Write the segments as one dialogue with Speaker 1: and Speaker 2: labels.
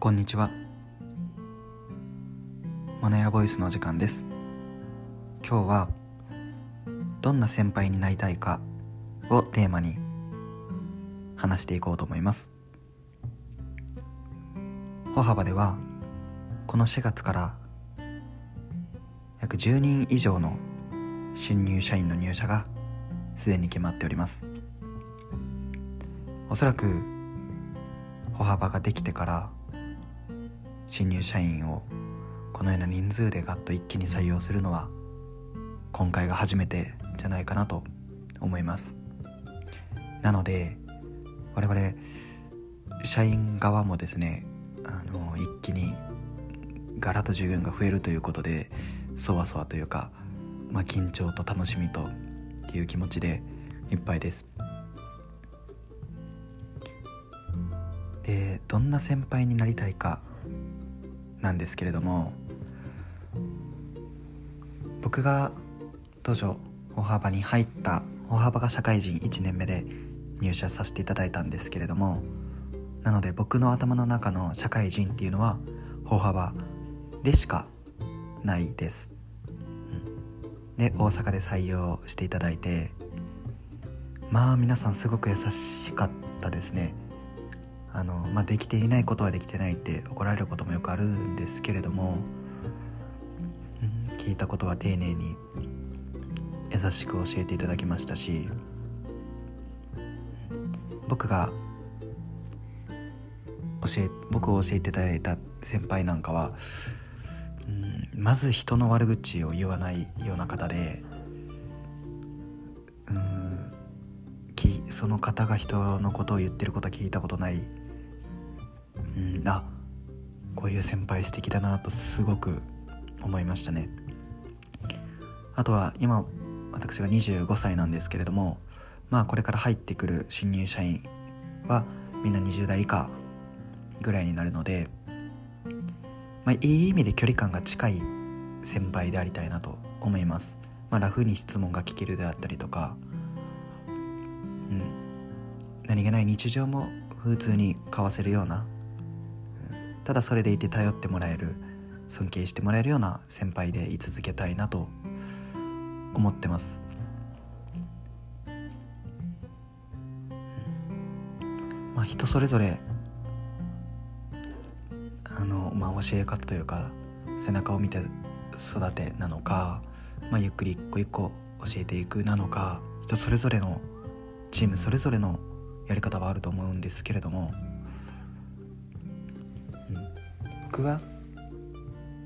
Speaker 1: こんにちは。マナヤボイスのお時間です。今日はどんな先輩になりたいかをテーマに話していこうと思います。歩幅ではこの4月から約10人以上の新入社員の入社がすでに決まっております。おそらく歩幅ができてから新入社員をこのような人数でガッと一気に採用するのは今回が初めてじゃないかなと思います。なので我々社員側もですねあの一気にガラッと従業員が増えるということでそわそわというか、まあ、緊張と楽しみとっていう気持ちでいっぱいです。でどんな先輩になりたいかなんですけれども僕が当初歩幅に入った歩幅が社会人1年目で入社させていただいたんですけれどもなので僕の頭の中の社会人っていうのは歩幅でしかないです、で大阪で採用していただいてまあ皆さんすごく優しかったですね。あの、まあ、できていないことはできてないって怒られることもよくあるんですけれども、うん、聞いたことは丁寧に優しく教えていただきましたし僕が教え僕を教えていただいた先輩なんかは、うん、まず人の悪口を言わないような方でうんその方が人のことを言ってることは聞いたことないうん。あこういう先輩素敵だなとすごく思いましたね。あとは今私が25歳なんですけれどもまあこれから入ってくる新入社員はみんな20代以下ぐらいになるので、まあ、いい意味で距離感が近い先輩でありたいなと思います、まあ、ラフに質問が聞けるであったりとか、うん、何気ない日常も普通に交わせるようなただそれでいて頼ってもらえる尊敬してもらえるような先輩でい続けたいなと思ってます、まあ人それぞれあの、まあ、教え方というか背中を見て育てなのか、まあ、ゆっくり一個一個教えていくなのか人それぞれのチームそれぞれのやり方はあると思うんですけれども僕は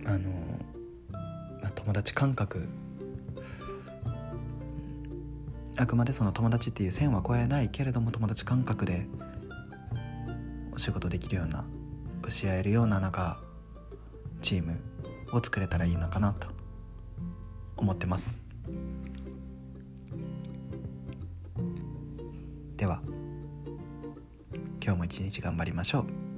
Speaker 1: あの、まあ、友達感覚。あくまでその友達っていう線は越えないけれども友達感覚でお仕事できるような教えるようななんかチームを作れたらいいのかなと思ってます。では今日も一日頑張りましょう。